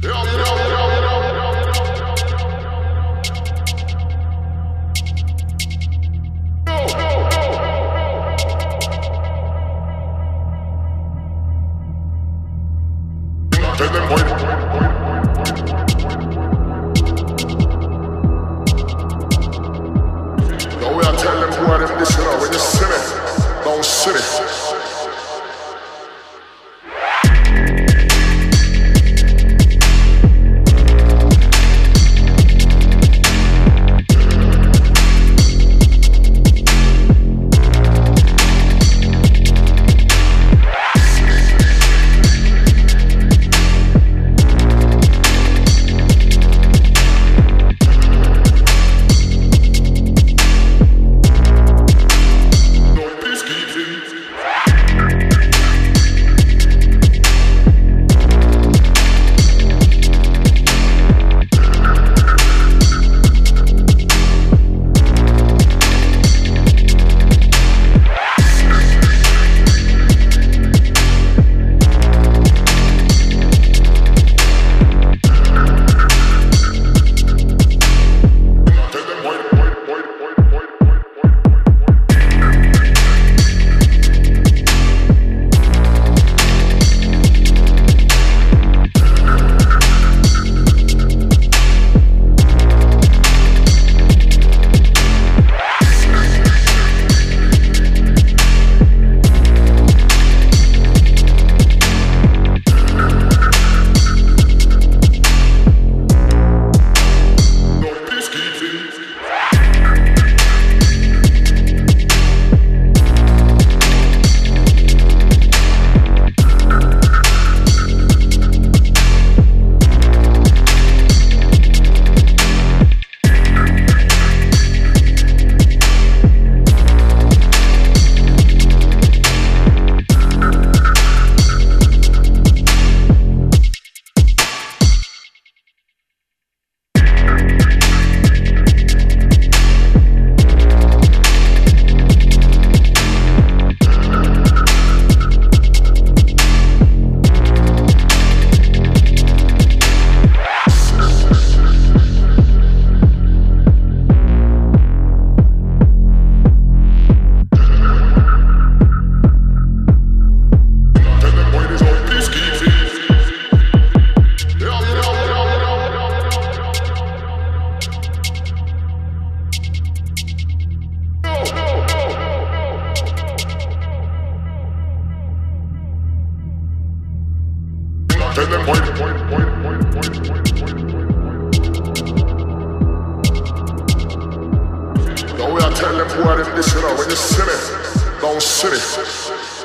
Yeah. Don't point, point, point, point, point, point, point. we are telling who are this, you know, when you see me, don't see me.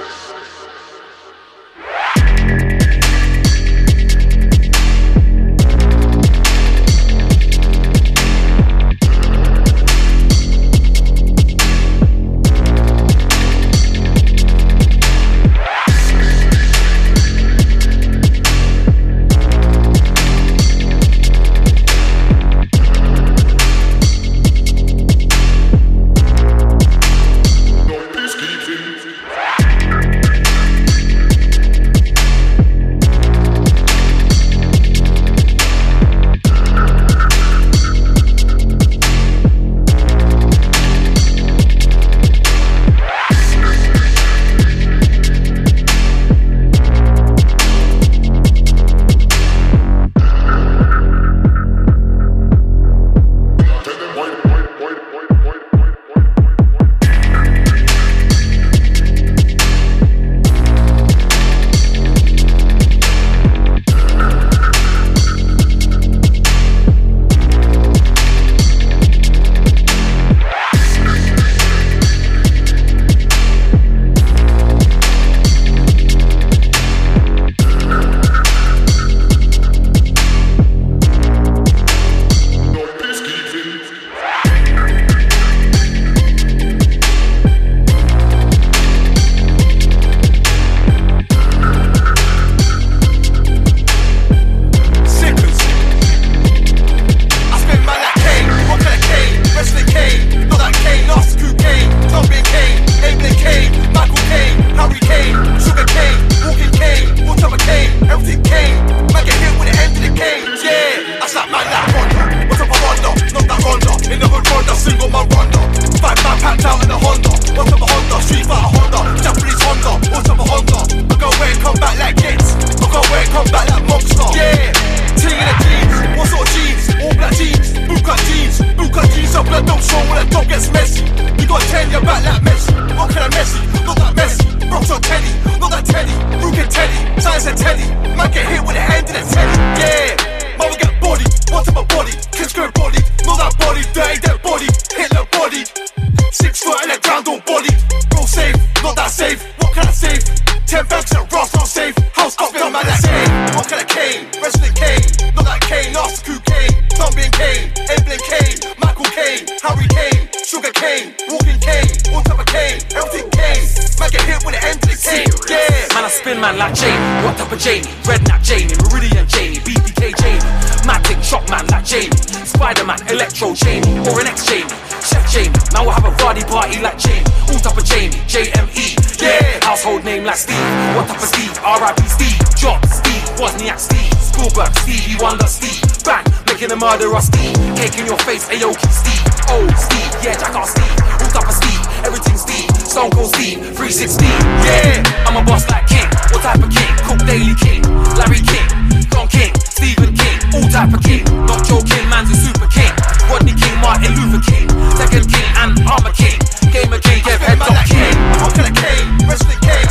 Yeah. Man, like Jamie. What type of Jamie? Redknapp Jamie, Meridian Jamie, BBK Jamie. Matic shock man like Jamie. Spider Man, Electro Jamie, or an ex Jamie. Chef Jamie. Now we'll have a Vardy party like Jamie. All type of Jamie, JME. Yeah. Household name like Steve. What type of Steve? R.I.P. Steve. Job Steve. Wozniak Steve. Spielberg Stevie Wonder Steve. Bang. Making a murderer Steve. Cake in your face, Aoki Steve. Oh Steve. Yeah, Jack. Steve. All type of Steve. Everything Steve. Stone Cold Steve. 316. Yeah. I'm a boss like King. What type of King? Cook Daily King. Larry King. Don King. Stephen King. All type of King. Not Joe King. Man's a super king. Rodney King. Martin Luther King. Tekken King and Armor King. Gamer King. Head like King. What kind of Kane? Wrestling Kane.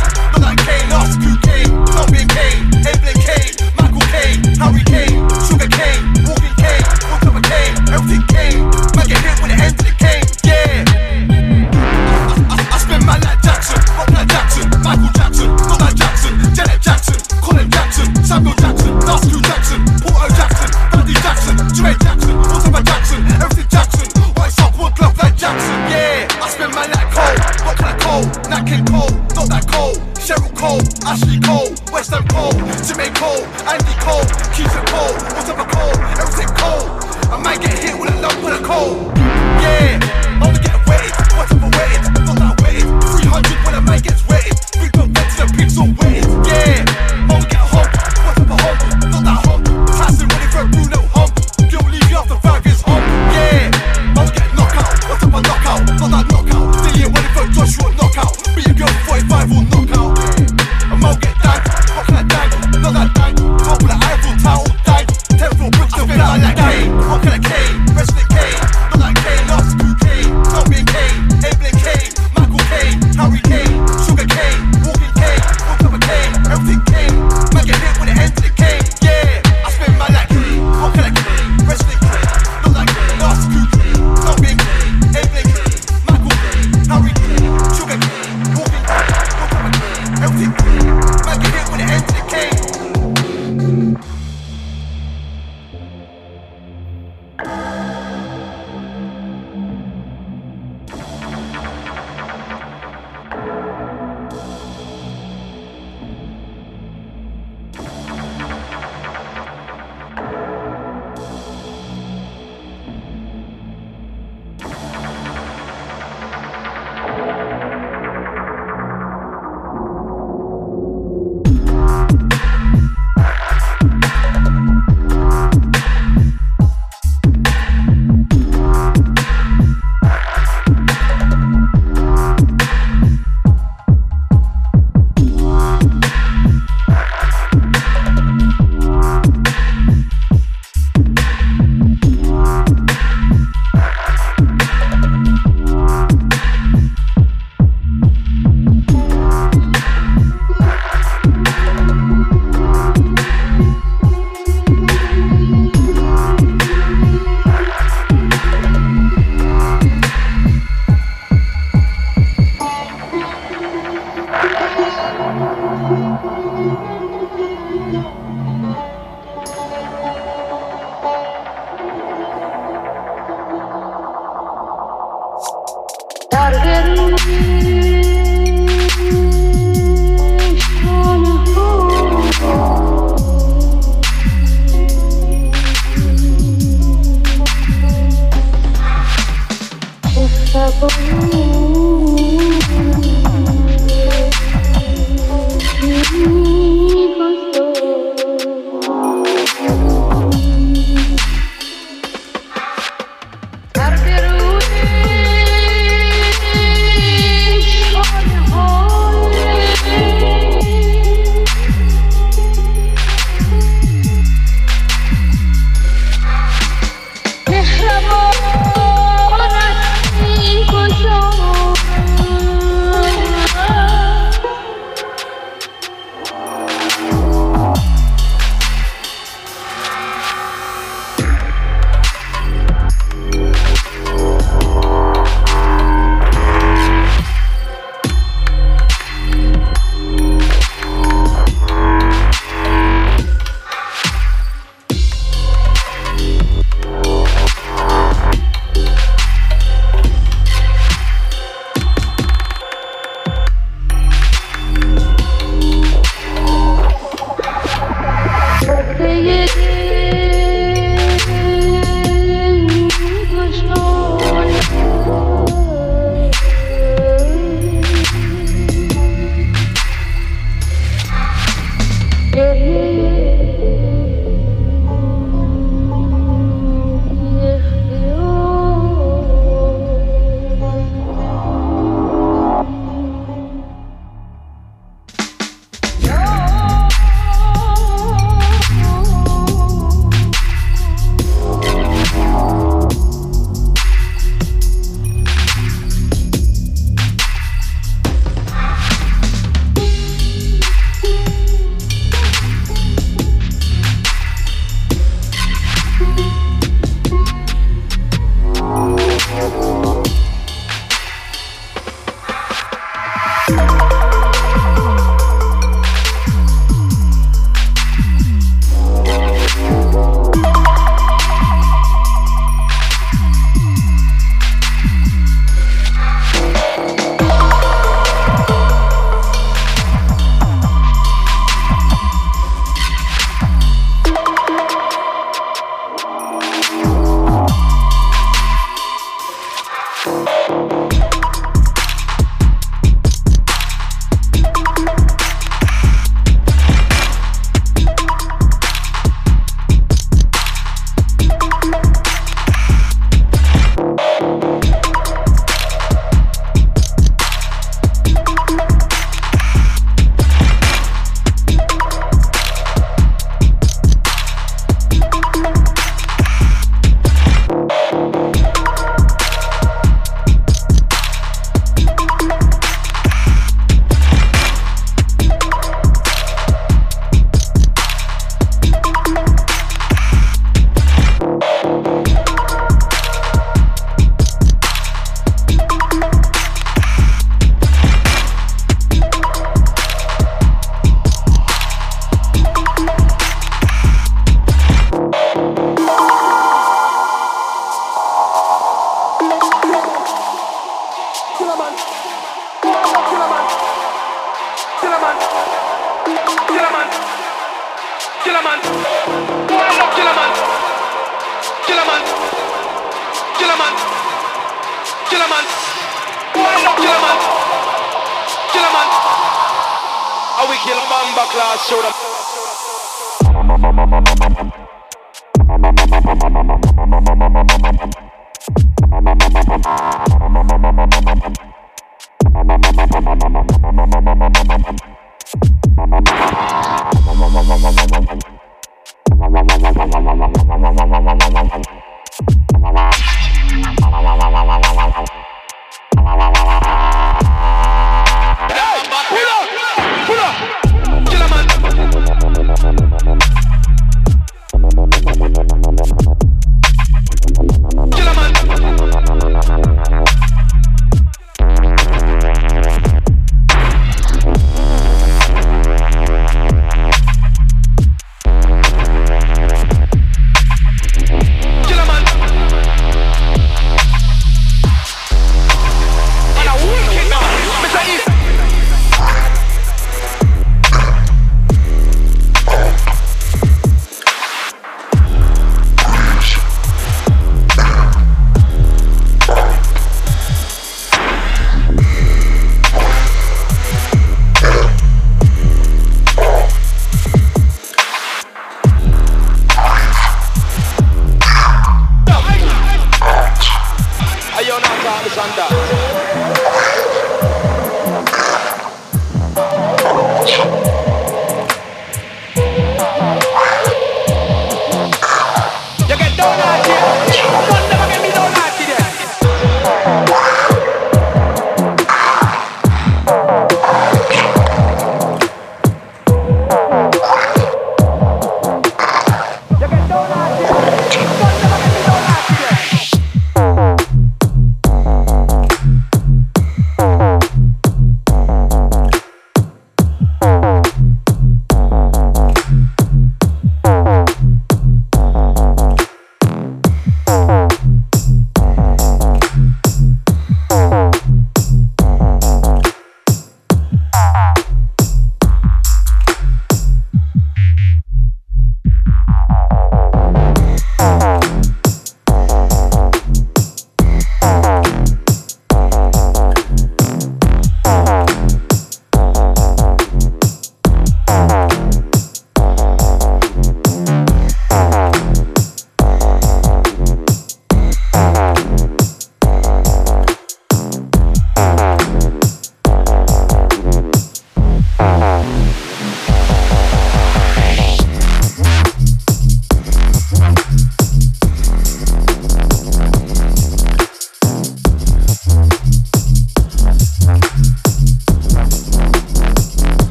After coup Kane, Thumbing Kane, Emblem Kane, Michael Caine, Harry Kane, Sugar Kane, Walking type of Kane, everything Kane. Samuel Jackson, Q Jackson, Porto Jackson, Andy Jackson, Jermaine Jackson, type Jackson, everything Jackson, white sock, wood glove like Jackson. Yeah, I spin man like Cole, what kind of Cole? Nat King Cole, not that Cole. Cheryl Cole, Ashley Cole, Western Cole, Jermaine Cole, Andy Cole, Keyshia Cole, of Cole? Everything Cole. I might get hit with a lump of the coal.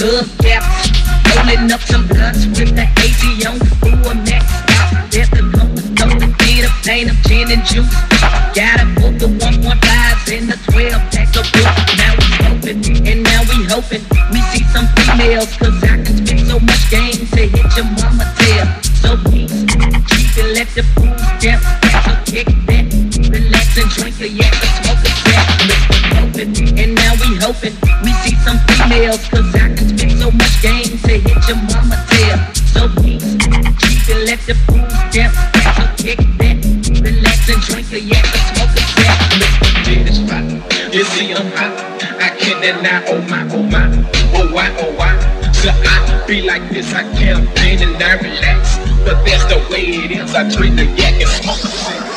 We hook. Rolling up some blunts with the AC on full max out. There's the lonely, lonely beat of pain of gin and juice. Got a book of 1.5s and the 12 packs of book. Now we hoping, and now we hoping we see some females. Cause I can spit so much game to hit your mama tail. So peace, keep it, let the fools dance. So kick back, relax and drink a yak or smoke a. Hoping, and now we hoping we see some females. Cause I I can't oh my, oh my, oh why, oh why. So I be like this, I campaign and I relax. But that's the way it is. I drink the yak and smoke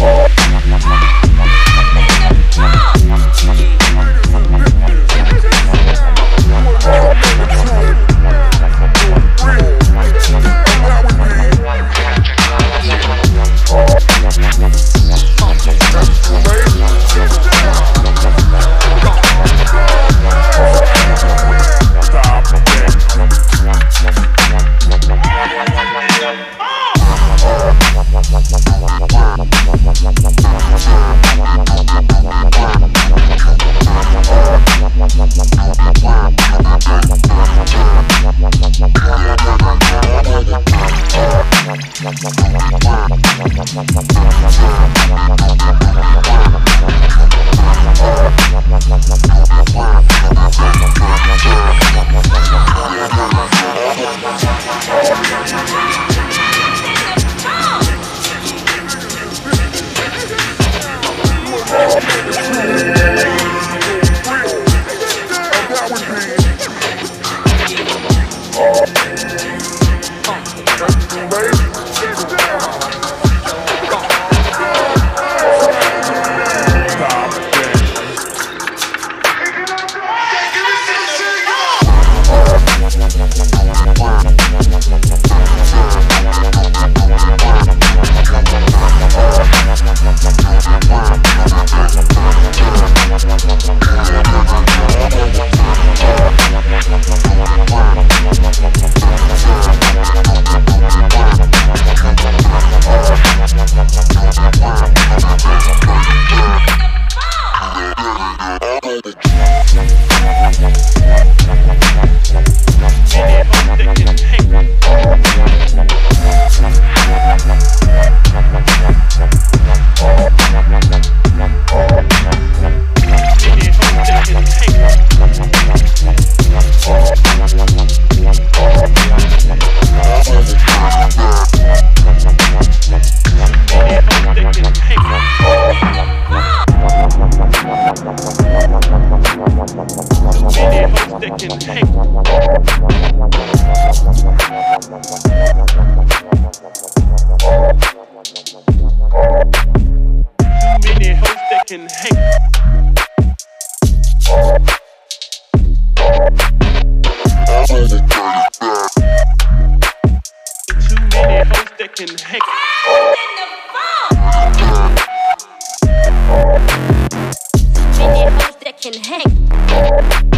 Oh, can hang.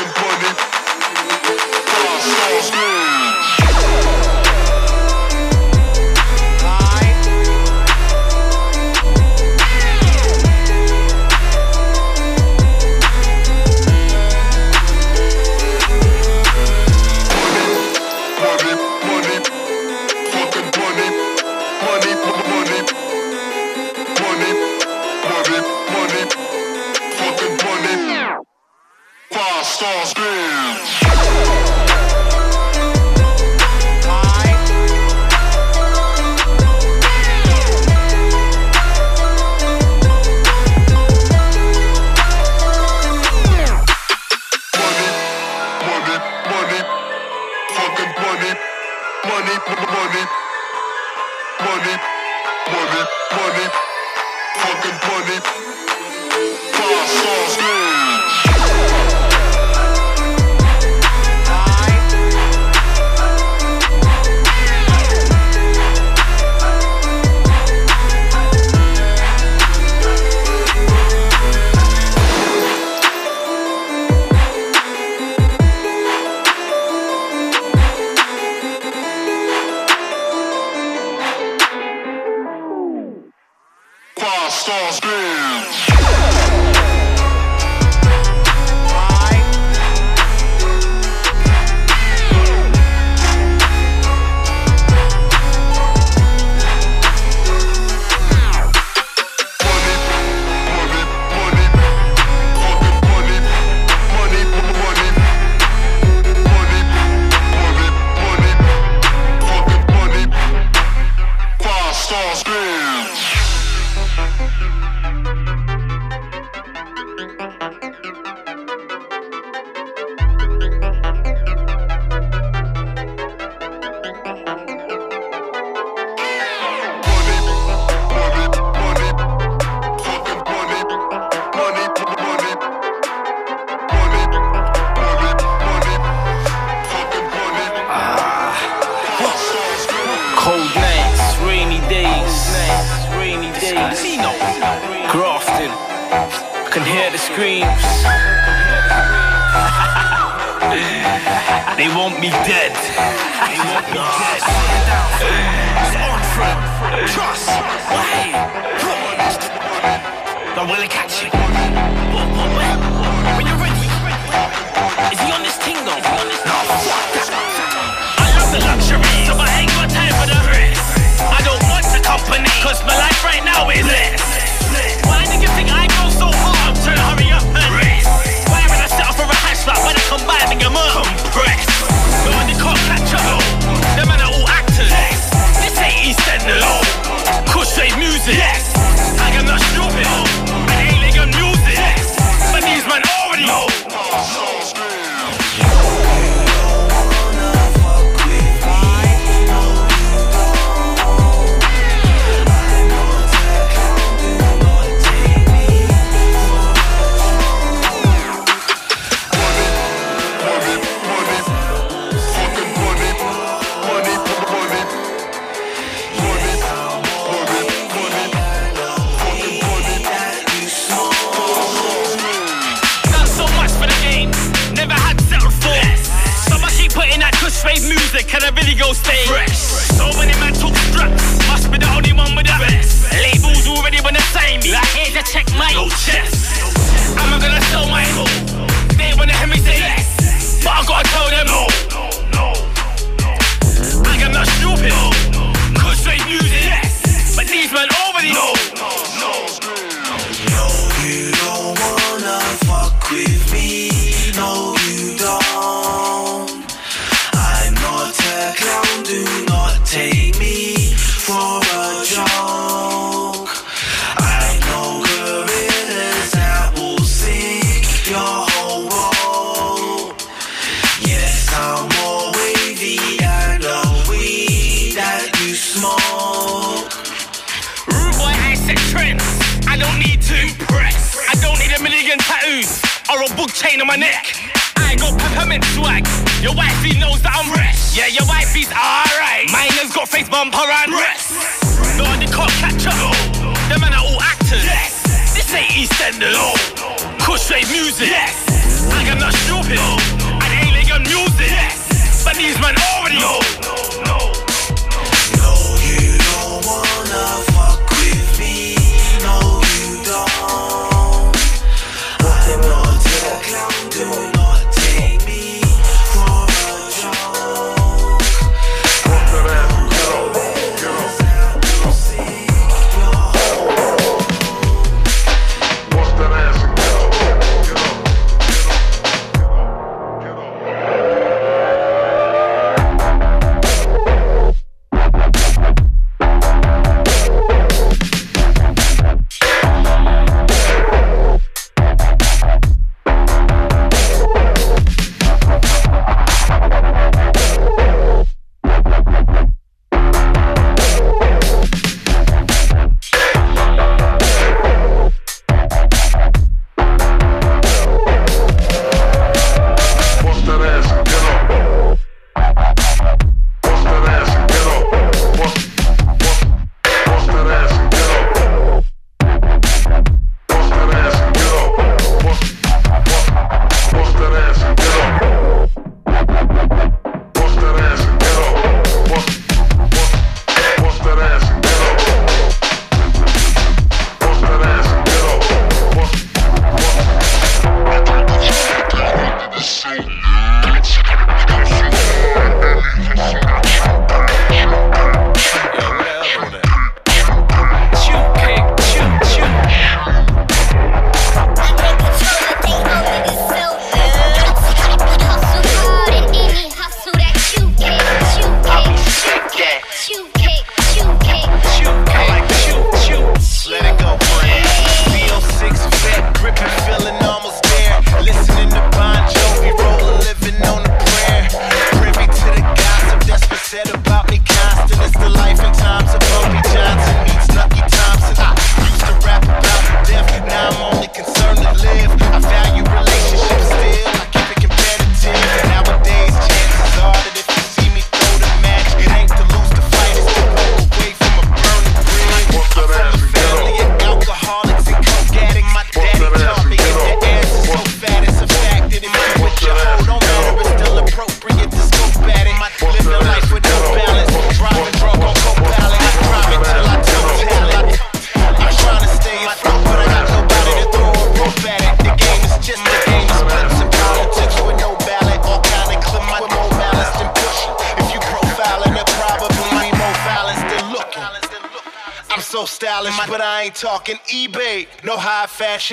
unemployment. Five stars,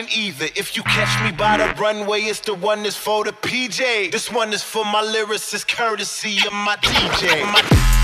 either. If you catch me by the runway, it's the one that's for the PJ. This one is for my lyricist, courtesy of my DJ. My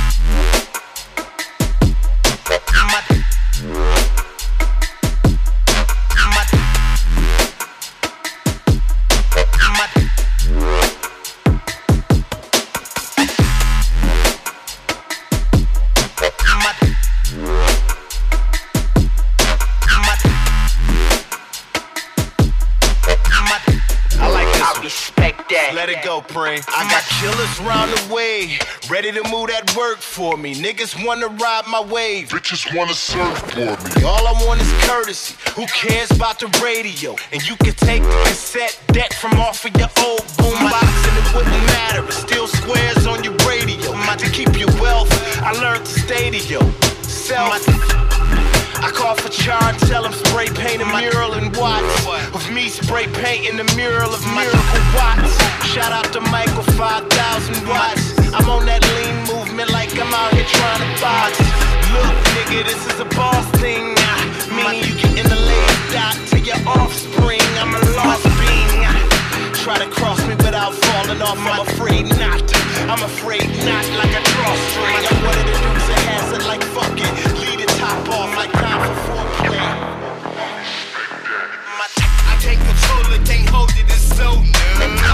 Bitches wanna surf for me. All I want is courtesy. Who cares about the radio? And you can take the cassette deck from off of your old boombox, and it wouldn't matter. Still squares on your radio. To keep your wealth, I learned to stay to you. Sell I call for Char tell him spray paint a mural and watch Of me spray painting the mural of miracle watts Shout out to Michael 5000 watts I'm on that lean movement like I'm out here trying to box Look, nigga, this is a boss thing. Meaning you get in the lane, dot to your offspring. I'm a lost being. Try to cross me without falling off. I'm afraid not. I'm afraid not like a drawstring. I wanted to use a hazard like fuck it. Lead the top off like time for foreplay. I take control, it can't hold it, it's so new.